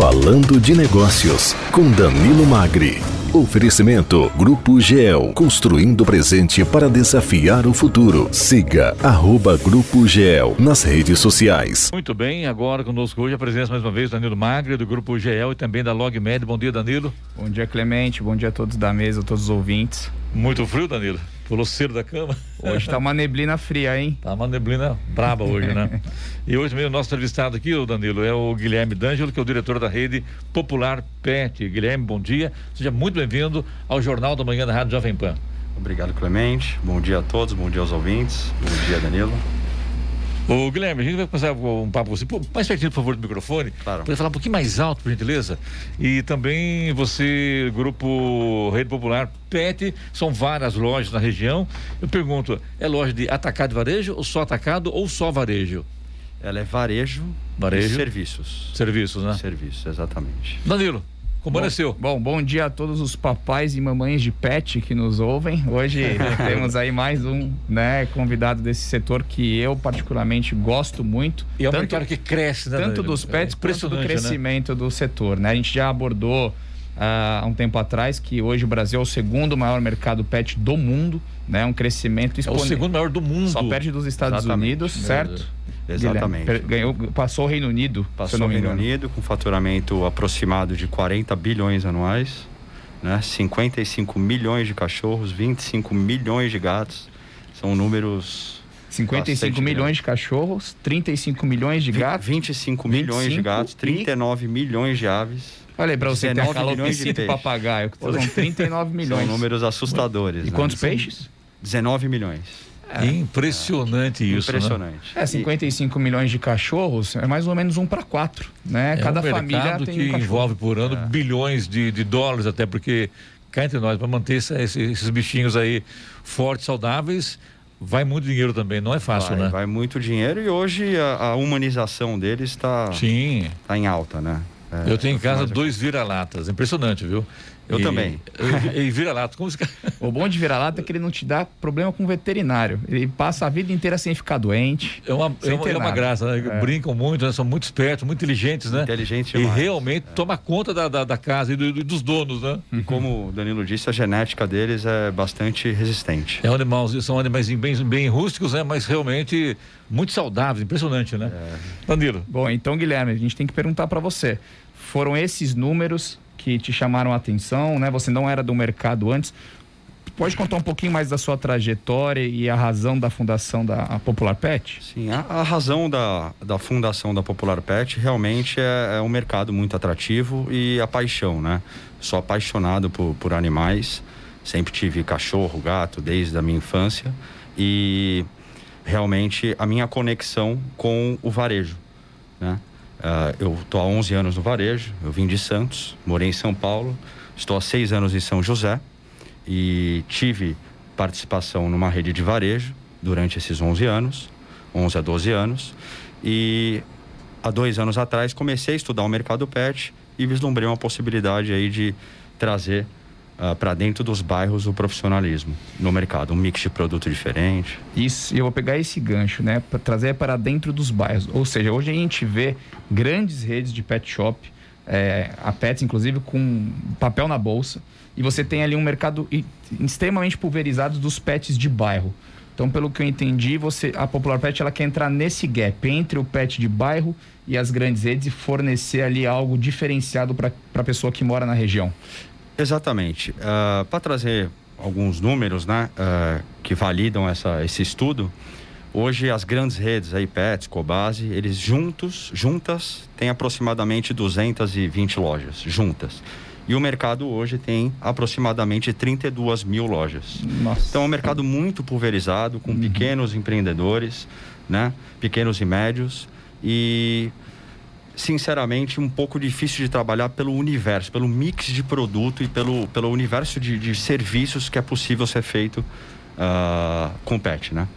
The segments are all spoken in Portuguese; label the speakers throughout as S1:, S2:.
S1: Falando de Negócios, com Danilo Magri. Oferecimento Grupo GEL, construindo o presente para desafiar o futuro. Siga arroba Grupo GEL nas redes sociais.
S2: Muito bem, agora conosco hoje a presença mais uma vez do Danilo Magri, do Grupo GEL e também da LogMed. Bom dia, Danilo.
S3: Bom dia, Clemente. Bom dia a todos da mesa, a todos os ouvintes.
S2: Muito frio, Danilo? Pulou cedo da cama?
S3: Hoje tá uma neblina fria, hein?
S2: Tá uma neblina braba hoje, né? e hoje mesmo o nosso entrevistado aqui, o Danilo, é o Guilherme D'Angelo, que é o diretor da rede Popular Pet. Guilherme, bom dia. Seja muito bem-vindo ao Jornal da Manhã da Rádio Jovem Pan.
S4: Obrigado, Clemente. Bom dia a todos, bom dia aos ouvintes. Bom dia, Danilo.
S2: Ô, Guilherme, a gente vai começar um papo com você. Pô, mais pertinho, por favor, do microfone.
S4: Claro.
S2: Para falar um pouquinho mais alto, por gentileza. E também você, Grupo Rede Popular PET, são várias lojas na região. Eu pergunto, é loja de atacado e varejo, ou só atacado, ou só varejo?
S4: Ela é varejo,
S2: varejo
S4: e serviços.
S2: Serviços, né?
S4: Serviços, exatamente.
S2: Danilo. Como
S3: bom,
S2: seu?
S3: Bom, bom dia a todos os papais e mamães de pet que nos ouvem. Hoje temos aí mais um, né, convidado desse setor que eu particularmente gosto muito.
S2: E é um tanto, que cresce, né?
S3: Tanto dos pets é quanto do crescimento né? do setor, né? A gente já abordou uh, há um tempo atrás que hoje o Brasil é o segundo maior mercado pet do mundo, né? Um crescimento
S2: exponencial. É o segundo maior do mundo.
S3: Só perde dos Estados Exatamente. Unidos, certo?
S4: Exatamente.
S3: Ganhou, passou o Reino Unido.
S4: Passou o Reino Unido com faturamento aproximado de 40 bilhões anuais, né? 55 milhões de cachorros, 25 milhões de gatos. São números
S3: 55 milhões de cachorros, 35 milhões de gatos.
S4: 25 milhões 25 de gatos, 39 e... milhões de aves.
S3: Olha aí, pra você a calopsita papagaio, que são 39 milhões.
S4: São números assustadores.
S3: E né? quantos peixes?
S4: 19 milhões.
S2: É, Impressionante é, isso.
S4: Né? Impressionante.
S3: Né? É, 55 e... milhões de cachorros é mais ou menos um para quatro. Né?
S2: É
S3: Cada
S2: um
S3: família tem
S2: que
S3: um
S2: envolve por ano é. bilhões de, de dólares, até porque cá entre nós, para manter esse, esses bichinhos aí fortes, saudáveis, vai muito dinheiro também, não é fácil,
S4: vai,
S2: né?
S4: Vai muito dinheiro e hoje a, a humanização deles está tá em alta, né?
S2: É, eu tenho em casa dois vira-latas, impressionante, viu?
S4: Eu e, também.
S2: E, e vira-lata, como se...
S3: O bom de vira-lata é que ele não te dá problema com o veterinário. Ele passa a vida inteira sem ficar doente.
S2: É uma, é uma, é uma graça, né? É. Brincam muito, né? são muito espertos, muito inteligentes, né?
S4: Inteligentes
S2: E realmente é. toma conta da, da, da casa e do, dos donos, né?
S4: E como o Danilo disse, a genética deles é bastante resistente.
S2: É um animal, são animais bem, bem rústicos, né? Mas realmente muito saudáveis, impressionante, né? É. Danilo.
S3: Bom, então, Guilherme, a gente tem que perguntar para você. Foram esses números que te chamaram a atenção, né? Você não era do mercado antes. Pode contar um pouquinho mais da sua trajetória e a razão da fundação da Popular Pet?
S4: Sim, a, a razão da, da fundação da Popular Pet realmente é, é, um mercado muito atrativo e a paixão, né? Sou apaixonado por, por animais, sempre tive cachorro, gato desde a minha infância e realmente a minha conexão com o varejo, né? Uh, eu estou há 11 anos no varejo, eu vim de Santos, morei em São Paulo, estou há seis anos em São José e tive participação numa rede de varejo durante esses 11 anos, 11 a 12 anos, e há dois anos atrás comecei a estudar o mercado pet e vislumbrei uma possibilidade aí de trazer uh, para dentro dos bairros o profissionalismo no mercado, um mix de produto diferente.
S3: Isso, eu vou pegar esse gancho, né, para trazer para dentro dos bairros. Ou seja, hoje a gente vê grandes redes de pet shop, é, a Pets inclusive com papel na bolsa, e você tem ali um mercado extremamente pulverizado dos pets de bairro. Então, pelo que eu entendi, você, a Popular Pet ela quer entrar nesse gap entre o pet de bairro e as grandes redes e fornecer ali algo diferenciado para a pessoa que mora na região.
S4: Exatamente. Uh, ah, Para trazer alguns números né, uh, que validam essa, esse estudo, hoje as grandes redes, aí, Pets, Cobase, eles juntos, juntas, têm aproximadamente 220 lojas, juntas. E o mercado hoje tem aproximadamente 32 mil lojas. Nossa. Então é um mercado muito pulverizado, com uhum. pequenos empreendedores, né? pequenos e médios. E sinceramente, um pouco difícil de trabalhar pelo universo, pelo mix de produto e pelo, pelo universo de, de serviços que é possível ser feito uh, com pet, né?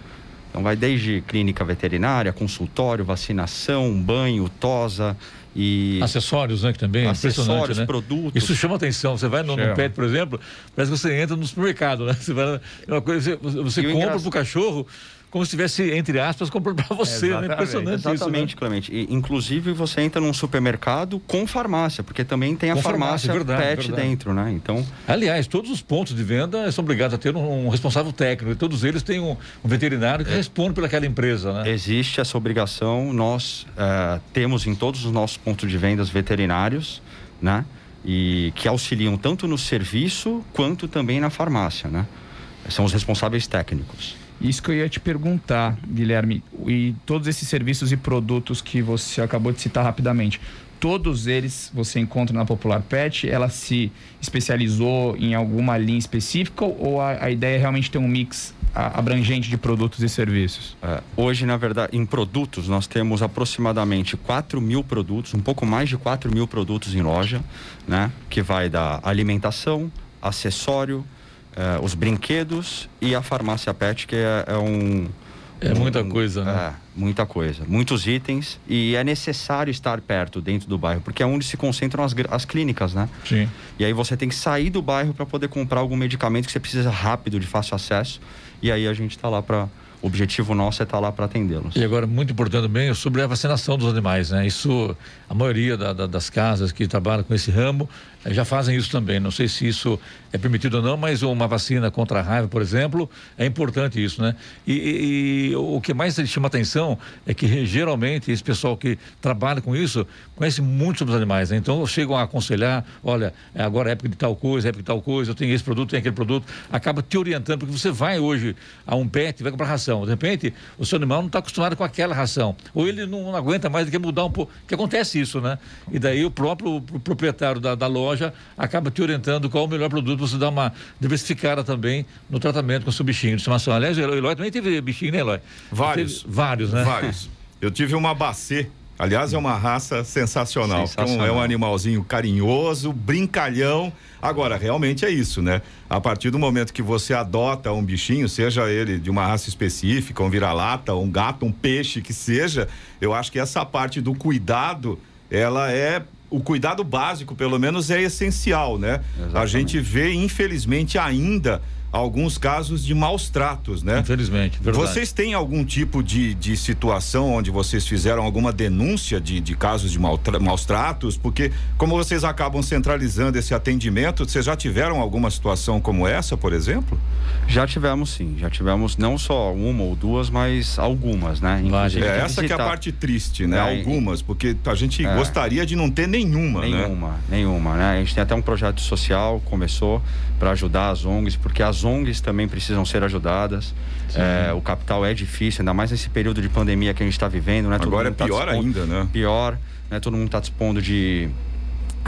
S4: Então vai desde clínica veterinária, consultório, vacinação, banho, tosa E
S2: acessórios, né? Que também é
S4: acessórios,
S2: né?
S4: produtos.
S2: Isso chama atenção. Você vai no, no pet, por exemplo, parece que você entra no supermercado, né? Você vai, é uma coisa, você, você compra engraçado... pro cachorro como se estivesse, entre aspas, comprando para você. Né? Impressionante
S4: Exatamente,
S2: isso,
S4: né? Clemente. E, inclusive, você entra num supermercado com farmácia, porque também tem a farmácia, farmácia verdade, pet verdade. dentro, né? Então...
S2: Aliás, todos os pontos de venda são obrigados a ter um, um responsável técnico. E todos eles têm um, um veterinário que é. responde pelaquela empresa, né?
S4: Existe essa obrigação. Nós uh, temos em todos os nossos pontos de vendas veterinários, né? E que auxiliam tanto no serviço quanto também na farmácia, né? São os responsáveis técnicos.
S3: Isso que eu ia te perguntar, Guilherme. E todos esses serviços e produtos que você acabou de citar rapidamente, todos eles você encontra na Popular Pet? Ela se especializou em alguma linha específica ou a, a ideia é realmente ter um mix abrangente de produtos e serviços?
S4: É, hoje, na verdade, em produtos, nós temos aproximadamente 4 mil produtos, um pouco mais de 4 mil produtos em loja, né? Que vai da alimentação, acessório, é, os brinquedos e a farmácia pet, que é, é um.
S2: É muita um, coisa, né?
S4: É, muita coisa. Muitos itens e é necessário estar perto, dentro do bairro, porque é onde se concentram as, as clínicas, né?
S2: Sim.
S4: E aí você tem que sair do bairro para poder comprar algum medicamento que você precisa rápido, de fácil acesso. E aí a gente está lá para o objetivo nosso é estar tá lá para atendê-los.
S2: E agora, muito importante também, sobre a vacinação dos animais, né? Isso, a maioria da, da, das casas que trabalham com esse ramo eh, já fazem isso também. Não sei se isso é permitido ou não, mas uma vacina contra a raiva, por exemplo, é importante isso, né? E, e, e o que mais chama atenção é que geralmente esse pessoal que trabalha com isso conhece muito sobre os animais, né? Então chegam a aconselhar, olha, agora é época de tal coisa, é época de tal coisa, eu tenho esse produto, tenho aquele produto, acaba te orientando, porque você vai hoje a um pet, vai comprar ração, de repente o seu animal não está acostumado com aquela ração, ou ele não, aguenta mais, ele quer mudar um pouco, que acontece isso, né? E daí o próprio proprietário da, da loja acaba te orientando qual o melhor produto, você dá uma diversificada também no tratamento com o seu bichinho de estimação. Aliás, o Eloy também teve bichinho, né, Eloy?
S5: Vários.
S2: vários, né?
S5: Vários. Eu tive uma bacê Aliás, é uma raça sensacional. sensacional. Então, é um animalzinho carinhoso, brincalhão. Agora, realmente é isso, né? A partir do momento que você adota um bichinho, seja ele de uma raça específica, um vira-lata, um gato, um peixe, que seja, eu acho que essa parte do cuidado, ela é o cuidado básico, pelo menos, é essencial, né? Exatamente. A gente vê, infelizmente, ainda alguns casos de maus tratos, né?
S2: Infelizmente,
S5: verdade. Vocês têm algum tipo de, de situação onde vocês fizeram alguma denúncia de, de casos de maus tratos? Porque como vocês acabam centralizando esse atendimento, vocês já tiveram alguma situação como essa, por exemplo?
S4: Já tivemos sim, já tivemos não só uma ou duas, mas algumas, né?
S5: Inclusive, é essa que é a parte triste, né? É, algumas, porque a gente é, gostaria de não ter nenhuma,
S4: nenhuma,
S5: né?
S4: Nenhuma, nenhuma, né? A gente tem até um projeto social, começou para ajudar as ONGs, porque as ONGs também precisam ser ajudadas. É, o capital é difícil, ainda mais nesse período de pandemia que a gente está vivendo, né?
S5: Agora é tá pior tá ainda, né?
S4: Pior, né? Todo mundo está dispondo de,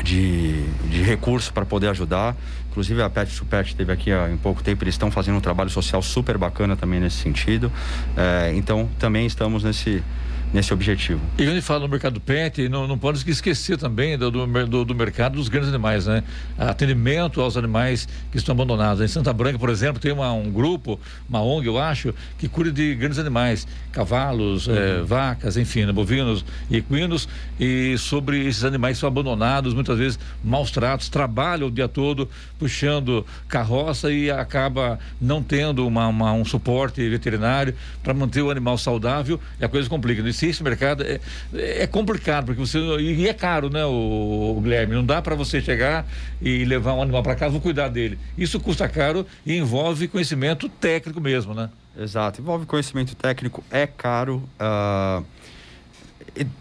S4: de, de recurso para poder ajudar. Inclusive a Pet Supert esteve aqui há em pouco tempo, eles estão fazendo um trabalho social super bacana também nesse sentido. É, então também estamos nesse nesse objetivo.
S2: E quando fala no mercado pet, não, não pode esquecer também do, do, do, mercado dos grandes animais, né? Atendimento aos animais que estão abandonados. Em Santa Branca, por exemplo, tem uma, um grupo, uma ONG, eu acho, que cuida de grandes animais, cavalos, uhum. é, vacas, enfim, né? bovinos e equinos, e sobre esses animais que são abandonados, muitas vezes maus tratos, trabalham o dia todo puxando carroça e acaba não tendo uma, uma um suporte veterinário para manter o animal saudável e a coisa complica. Se esse mercado é, é complicado, porque você. E é caro, né, o, o Guilherme? Não dá para você chegar e levar um animal para casa, cuidar dele. Isso custa caro e envolve conhecimento técnico mesmo, né?
S4: Exato, envolve conhecimento técnico, é caro. Uh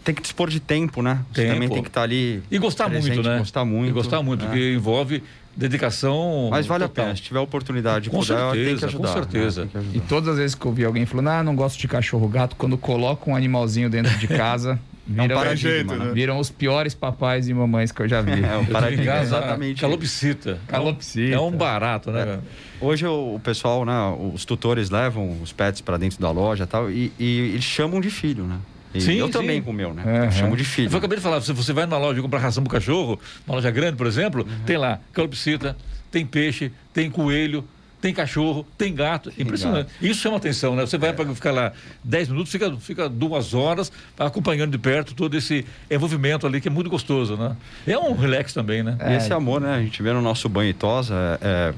S4: tem que dispor de tempo, né? Você tempo. também tem que estar tá ali.
S2: E gostar presente, muito, né?
S4: Gostar muito. E
S2: gostar muito, né? porque envolve dedicação.
S4: Mas vale total. a pena, se tiver oportunidade
S2: com puder, certeza, tem que ajudar. Com certeza.
S3: Né? E todas as vezes que eu vi alguém falando, ah, não gosto de cachorro gato, quando coloca um animalzinho dentro de casa. Viram, é um jeito, né? viram os piores papais e mamães que eu já vi.
S2: É um paradigma. Exatamente. Calopsita.
S3: Calopsita.
S2: É um barato, né? É.
S4: Hoje o, o, pessoal, né, os tutores levam os pets para dentro da loja tal, e, e eles chamam de filho, né? E sim, eu sim. também com o meu, né? Uhum. Chamo de filho.
S2: Eu acabei de falar, se você vai numa loja comprar ração pro cachorro, uma loja grande, por exemplo, uhum. tem lá calopsita, tem peixe, tem coelho, tem cachorro, tem gato. Impressionante. Isso chama atenção, né? Você vai é. para ficar lá 10 minutos, fica, fica duas horas acompanhando de perto todo esse envolvimento ali que é muito gostoso, né? É um relax também, né?
S4: É. E esse amor, né? A gente vê no nosso banho e tosa, é, é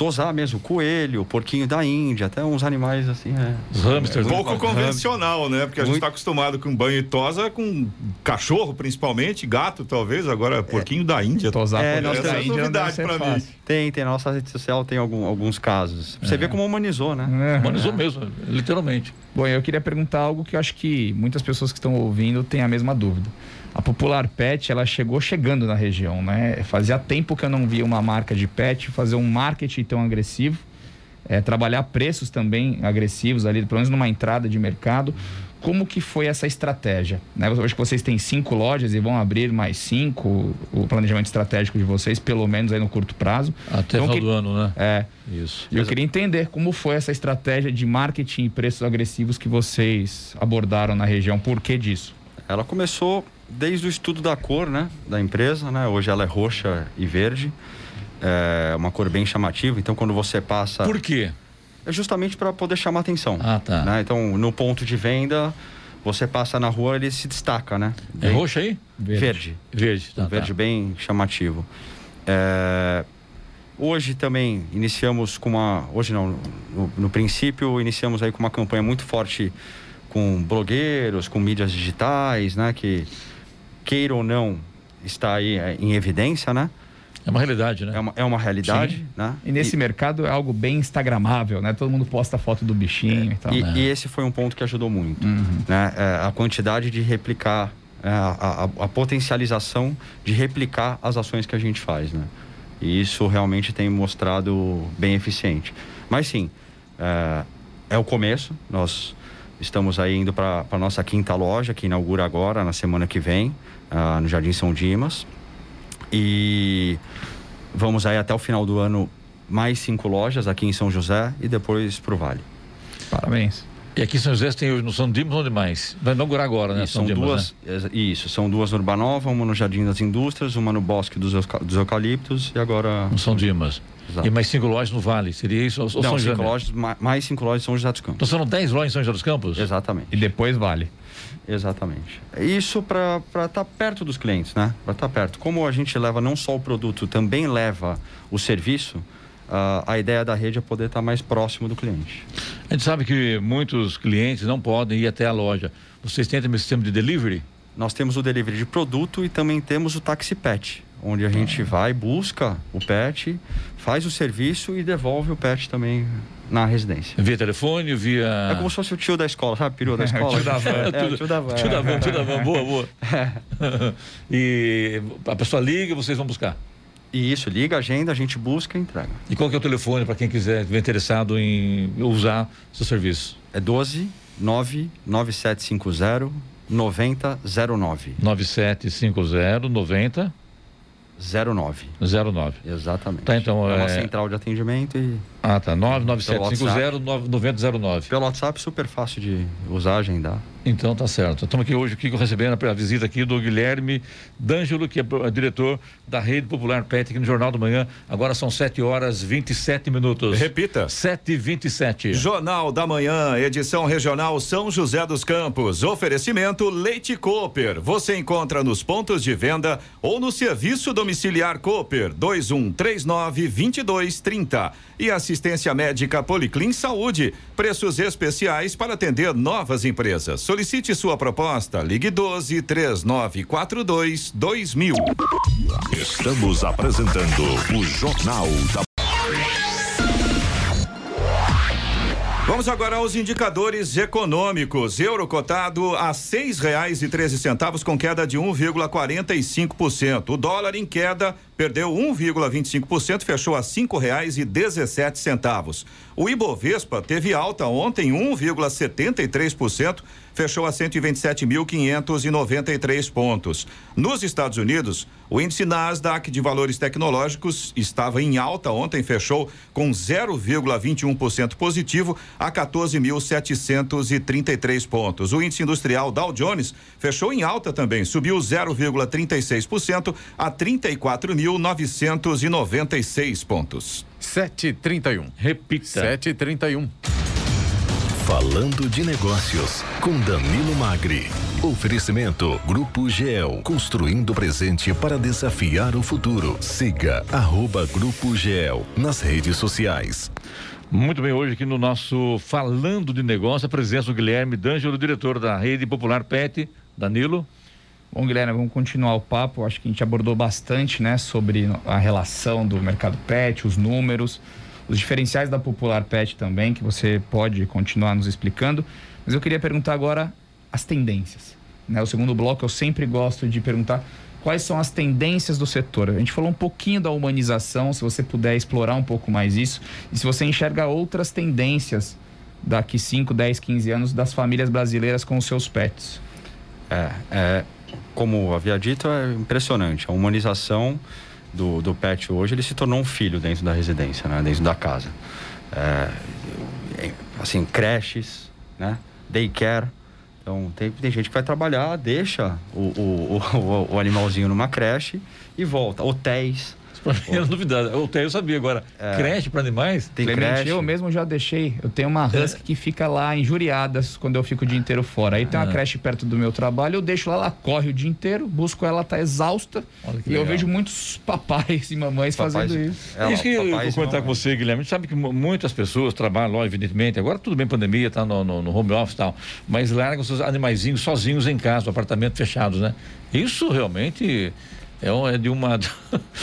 S4: tosar mesmo, coelho, porquinho da Índia, até uns animais assim, é.
S5: Os hamsters. É, pouco convencional, né? Porque a gente está acostumado com banho e tosa com cachorro, principalmente, gato, talvez, agora porquinho da Índia.
S3: Tosar é,
S5: nós essa é novidade para mim.
S4: Tem, tem. Na nossa rede social tem algum, alguns casos. Você é. vê como humanizou, né?
S2: É. Humanizou mesmo, literalmente.
S3: Bom, eu queria perguntar algo que eu acho que muitas pessoas que estão ouvindo têm a mesma dúvida. A Popular Pet, ela chegou chegando na região, né? Fazia tempo que eu não via uma marca de pet fazer um marketing tão agressivo, é, trabalhar preços também agressivos ali, pelo menos numa entrada de mercado. Como que foi essa estratégia? Né? Hoje que vocês têm cinco lojas e vão abrir mais cinco, o planejamento estratégico de vocês, pelo menos aí no curto prazo.
S2: Até então, final que... do ano, né?
S3: É. Isso. E eu queria entender como foi essa estratégia de marketing e preços agressivos que vocês abordaram na região. Por que disso?
S4: Ela começou desde o estudo da cor, né, da empresa, né? Hoje ela é roxa e verde, é uma cor bem chamativa. Então quando você passa.
S2: Por quê?
S4: É justamente para poder chamar atenção.
S2: Ah, tá.
S4: Né? Então no ponto de venda você passa na rua ele se destaca, né?
S2: É bem... É roxo aí?
S4: Verde. Verde.
S2: Verde,
S4: tá, um verde tá. bem chamativo. É... Hoje também iniciamos com uma. Hoje não, no, no, princípio iniciamos aí com uma campanha muito forte com blogueiros, com mídias digitais, né? Que queira ou não, está aí é, em evidência, né?
S2: É uma realidade, né?
S4: É uma, é uma realidade, Sim. né?
S3: E nesse e... mercado é algo bem instagramável, né? Todo mundo posta foto do bichinho é, e tal.
S4: E,
S3: né?
S4: e, esse foi um ponto que ajudou muito, uhum. né? É, a quantidade de replicar, é, a, a, a, potencialização de replicar as ações que a gente faz, né? E isso realmente tem mostrado bem eficiente. Mas sim, é, é o começo. Nós estamos aí indo para a nossa quinta loja, que inaugura agora, na semana que vem uh, no Jardim São Dimas. E vamos aí até o final do ano mais cinco lojas aqui em São José e depois para o Vale.
S3: Parabéns.
S2: E aqui em São José tem hoje no São Dimas onde mais? Vai inaugurar agora, né?
S4: Isso, são, Dimas, duas, né? isso, são duas no Urbanova, uma no Jardim das Indústrias, uma no Bosque dos, dos Eucaliptos e agora...
S2: No São Dimas. Exato. E mais cinco lojas no Vale, seria isso? Ou
S4: Não, São cinco lojas, mais cinco lojas em São José dos Campos.
S2: Então são dez lojas em São José dos Campos?
S4: Exatamente.
S3: E depois Vale.
S4: Exatamente. Isso para estar tá perto dos clientes, né? Para estar tá perto. Como a gente leva não só o produto, também leva o serviço, a ideia da rede é poder estar mais próximo do cliente.
S2: A gente sabe que muitos clientes não podem ir até a loja. Vocês têm também sistema de delivery?
S4: Nós temos o delivery de produto e também temos o taxi pet, onde a gente vai, busca o pet, faz o serviço e devolve o pet também na residência.
S2: Via telefone, via.
S4: É como se fosse o tio da escola, sabe? Da escola.
S2: tio da van. É, o tio da van. Tio da van, tio da van. Boa, boa. e a pessoa liga e vocês vão buscar.
S4: E isso, liga, agenda, a gente busca e entrega.
S2: E qual que é o telefone para quem quiser, estiver interessado em usar seu serviço?
S4: É 12 99750 9009.
S2: 9750 90
S4: 09.
S2: 09.
S4: Exatamente.
S2: Tá, então,
S4: é uma é... central de atendimento e.
S2: Ah, tá. 99750-9009.
S4: Pelo WhatsApp, super fácil de usar, agendar.
S2: Então tá certo. Estamos aqui hoje aqui recebendo a visita aqui do Guilherme D'Angelo, que é diretor da Rede Popular PET aqui no Jornal do Manhã. Agora são 7 horas 27 minutos.
S5: Repita.
S2: 7 e 27
S5: Jornal da Manhã, edição regional São José dos Campos. Oferecimento Leite Cooper. Você encontra nos pontos de venda ou no serviço domiciliar Cooper 2139 2230. E assistência médica Policlin Saúde. Preços especiais para atender novas empresas. Solicite sua proposta. Ligue 12 3942 2000.
S1: Estamos apresentando o Jornal da
S5: Vamos agora aos indicadores econômicos. Euro cotado a seis reais e treze centavos com queda de 1,45%. O dólar em queda perdeu 1,25%, fechou a cinco reais e dezessete centavos. O Ibovespa teve alta ontem 1,73%, fechou a 127.593 pontos. Nos Estados Unidos, o índice Nasdaq de valores tecnológicos estava em alta ontem, fechou com 0,21% positivo a 14.733 pontos. O índice industrial Dow Jones fechou em alta também, subiu 0,36% a 34.000 9.996 pontos.
S6: 731.
S2: Repita.
S6: 731.
S1: Falando de negócios com Danilo Magri. Oferecimento Grupo GEL, construindo o presente para desafiar o futuro. Siga arroba Grupo GEL nas redes sociais.
S2: Muito bem, hoje aqui no nosso Falando de Negócio, a presença do Guilherme D'Angelo, diretor da Rede Popular PET. Danilo.
S3: Bom, Guilherme, vamos continuar o papo. Acho que a gente abordou bastante né, sobre a relação do mercado PET, os números os diferenciais da Popular Pet também, que você pode continuar nos explicando. Mas eu queria perguntar agora as tendências. Né? O segundo bloco eu sempre gosto de perguntar quais são as tendências do setor. A gente falou um pouquinho da humanização, se você puder explorar um pouco mais isso, e se você enxerga outras tendências daqui 5, 10, 15 anos das famílias brasileiras com os seus pets.
S4: É, é como havia dito, é impressionante. A humanização do, do pet hoje, ele se tornou um filho dentro da residência, né? dentro da casa. É, assim, creches, né? daycare. Então, tem, tem gente que vai trabalhar, deixa o, o, o, o animalzinho numa creche e volta. Hotéis.
S2: Pra mim era novidade. Hotel eu sabia agora. É. Creche para animais?
S3: Tem Clemente, creche. Eu mesmo já deixei. Eu tenho uma husky é. que fica lá injuriadas quando eu fico o dia inteiro fora. Aí tem uma é. creche perto do meu trabalho, eu deixo lá, ela corre o dia inteiro, busco ela, tá exausta. E legal. eu vejo muitos papais e mamães papais, fazendo isso.
S2: É, isso que eu vou comentar com você, Guilherme. A gente sabe que muitas pessoas trabalham lá, evidentemente. Agora tudo bem, pandemia, tá no, no, no home office e tal. Mas largam seus animaizinhos sozinhos em casa, no apartamento fechados, né? Isso realmente é, é de uma.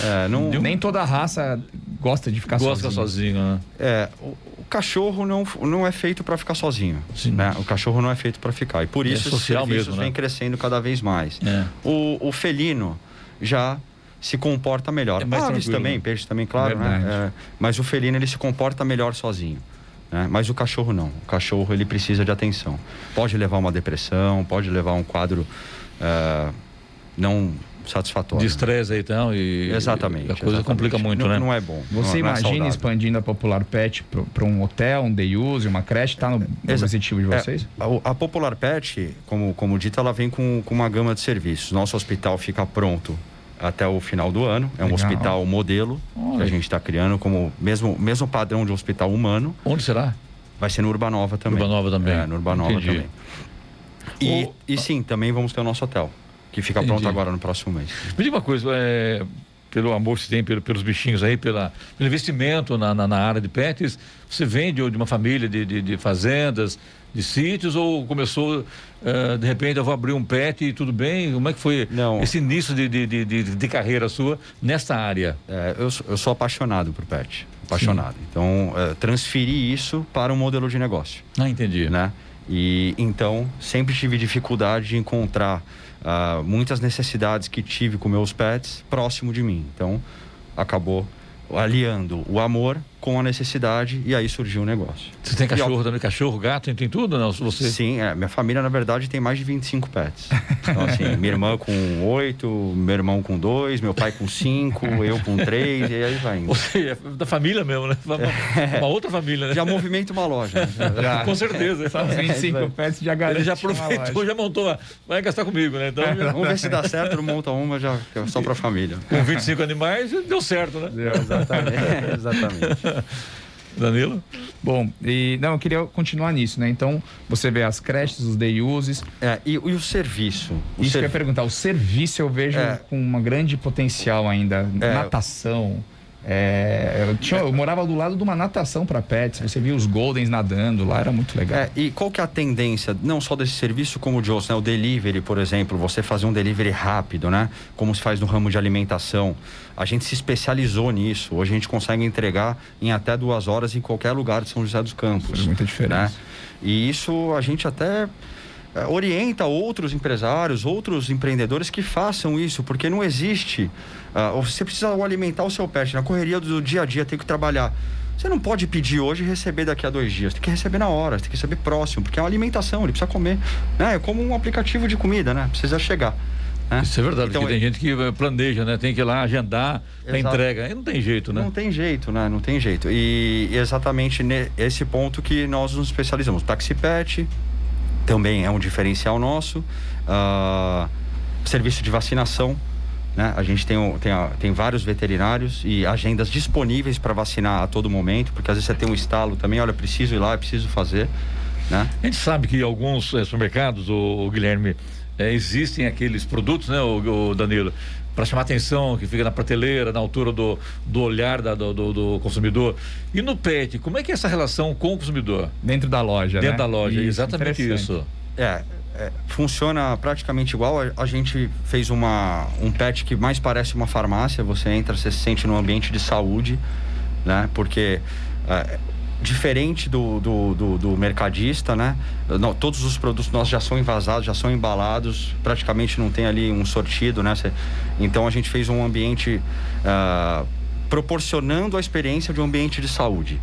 S3: É, não, de um... Nem toda raça gosta de ficar
S2: gosta sozinho. sozinho né?
S4: É, o, o, cachorro não, não é feito para ficar sozinho. Sim. Né? O cachorro não é feito para ficar. E por é isso é social os serviços mesmo, né? vem crescendo cada vez mais. É. O, o felino já se comporta melhor. É Aves também, né? peixes também, claro, né? É, mas o felino ele se comporta melhor sozinho. Né? Mas o cachorro não. O cachorro ele precisa de atenção. Pode levar uma depressão, pode levar um quadro uh, não satisfatório.
S2: De estresse aí então e
S4: exatamente.
S2: a coisa
S4: exatamente.
S2: complica muito,
S4: não,
S2: né?
S4: Não é bom.
S3: Você
S4: não,
S3: é imagina
S4: é
S3: expandindo a Popular Pet para um hotel, um day use, uma creche, está no, no objetivo de é, vocês?
S4: É, a, a, Popular Pet, como como dito, ela vem com, com uma gama de serviços. Nosso hospital fica pronto até o final do ano. É um Legal. hospital modelo Olha. que a gente está criando como mesmo mesmo padrão de hospital humano.
S2: Onde será?
S4: Vai ser no Urbanova também.
S2: Urbanova também.
S4: É, no Urbanova Entendi. também. E, o... e sim, também vamos ter o nosso hotel que fica Entendi. pronto agora no próximo mês.
S2: Me diga uma coisa, é, pelo amor que você tem pelo, pelos bichinhos aí, pela, pelo investimento na, na, na, área de pets, você vem de, de uma família de, de, de, fazendas, de sítios, ou começou, uh, de repente, eu vou abrir um pet e tudo bem? Como é que foi Não. esse início de, de, de, de, carreira sua nesta área?
S4: É, eu, eu sou apaixonado por pet, apaixonado. Sim. Então, uh, transferi isso para um modelo de negócio.
S2: Ah, entendi.
S4: Né? E então, sempre tive dificuldade de encontrar uh, muitas necessidades que tive com meus pets próximo de mim. Então, acabou aliando o amor com a necessidade e aí surgiu o um negócio.
S2: Você tem cachorro e, também? Cachorro, gato, tem tudo? Não? Você...
S4: Sim, é, minha família na verdade tem mais de 25 pets. Então assim, minha irmã com oito, meu irmão com dois, meu pai com cinco, eu com três e aí vai indo.
S2: Você é da família mesmo, né? Uma, é. uma outra família, né?
S4: Já movimenta uma loja. Né?
S2: Já. Com certeza.
S3: Só 25 é, pets já
S2: garante Ele já aproveitou, já montou, vai gastar comigo, né? Então,
S4: Vamos ver se dá certo, monta uma já só para família.
S2: Com 25 animais deu certo, né?
S4: Deu, exatamente. exatamente.
S2: Danilo?
S3: Bom, e não, eu queria continuar nisso, né? Então, você vê as creches, os day uses.
S4: É, e, e o serviço?
S3: O Isso ser... que eu ia perguntar. O serviço eu vejo é. com uma grande potencial ainda. É. Natação. É, eu, tinha, eu, morava do lado de uma natação para pets. Você via os Goldens nadando lá, era muito legal. É,
S4: e qual que é a tendência, não só desse serviço como de outros, né? O delivery, por exemplo, você fazer um delivery rápido, né? Como se faz no ramo de alimentação. A gente se especializou nisso. Hoje a gente consegue entregar em até duas horas em qualquer lugar de São José dos Campos. Faz
S3: muita diferença. Né?
S4: E isso a gente até orienta outros empresários, outros empreendedores que façam isso, porque não existe. Uh, você precisa alimentar o seu pet na correria do dia a dia, tem que trabalhar. Você não pode pedir hoje e receber daqui a dois dias. Tem que receber na hora, tem que receber próximo, porque é uma alimentação, ele precisa comer. Né? É como um aplicativo de comida, né? Precisa chegar. Né?
S2: Isso é verdade, então, porque tem gente que planeja, né? Tem que ir lá agendar a entrega. Aí não tem jeito, né?
S4: Não tem jeito, né? Não tem jeito. E exatamente nesse ponto que nós nos especializamos. Taxi Pet, também é um diferencial nosso. Uh, serviço de vacinação, Né? A gente tem, tem, tem vários veterinários e agendas disponíveis para vacinar a todo momento, porque às vezes você tem um estalo também, olha, preciso ir lá, preciso fazer. Né?
S2: A gente sabe que alguns é, supermercados, o, o Guilherme, é, existem aqueles produtos, né, o, o Danilo, para chamar atenção, que fica na prateleira, na altura do, do olhar da, do, do, do, consumidor. E no PET, como é que é essa relação com o consumidor?
S3: Dentro da loja,
S2: Dentro
S3: né?
S2: da loja, isso, exatamente isso.
S4: É, é, funciona praticamente igual. A, a, gente fez uma, um PET que mais parece uma farmácia. Você entra, você se sente num ambiente de saúde, né? Porque é, diferente do, do, do, do, mercadista, né? Não, todos os produtos nossos já são envasados, já são embalados, praticamente não tem ali um sortido, né? Então a gente fez um ambiente uh, proporcionando a experiência de um ambiente de saúde.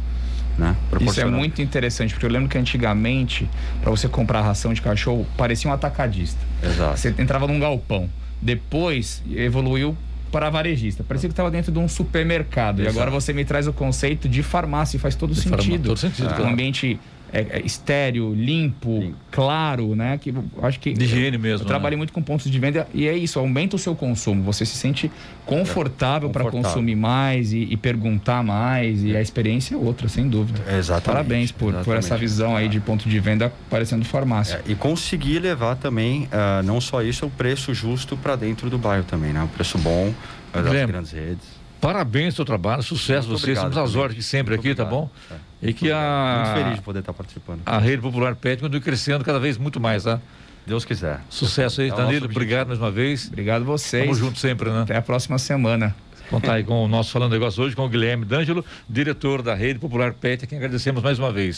S4: Né?
S3: Isso é muito interessante, porque eu lembro que antigamente, para você comprar ração de cachorro, parecia um atacadista.
S4: Exato.
S3: Você entrava num galpão. Depois evoluiu para varejista. Parecia que estava dentro de um supermercado. Exato. E agora você me traz o conceito de farmácia e faz todo de sentido.
S2: Todo sentido.
S3: É. Um ambiente é, é, estéreo, limpo, Sim. claro, né? Que acho que
S2: de higiene mesmo.
S3: Eu trabalhei
S2: né?
S3: muito com pontos de venda e é isso, aumenta o seu consumo. Você se sente confortável, é, para consumir mais e, e, perguntar mais e a experiência é outra, sem dúvida.
S4: Exatamente.
S3: Parabéns por,
S4: Exatamente.
S3: por essa visão aí de ponto de venda parecendo farmácia.
S4: É, e conseguir levar também, uh, não só isso, o preço justo para dentro do bairro também, né? O preço bom uh, das
S2: Lembra.
S4: grandes redes.
S2: Parabéns pelo seu trabalho, sucesso
S4: Muito
S2: vocês,
S4: obrigado,
S2: estamos às ordens sempre
S4: Muito
S2: aqui, tá
S4: obrigado.
S2: bom?
S4: É.
S2: E que a
S4: Muito feliz de poder estar participando.
S2: a rede popular PET continue crescendo cada vez muito mais, tá?
S4: Deus quiser.
S2: Sucesso aí,
S4: É
S2: Danilo, obrigado mais uma vez.
S3: Obrigado a vocês.
S2: Tamo junto sempre, né?
S3: Até a próxima semana.
S2: Contar aí com o nosso Falando Negócio hoje, com o Guilherme D'Angelo, diretor da Rede Popular PET, a quem agradecemos mais uma vez.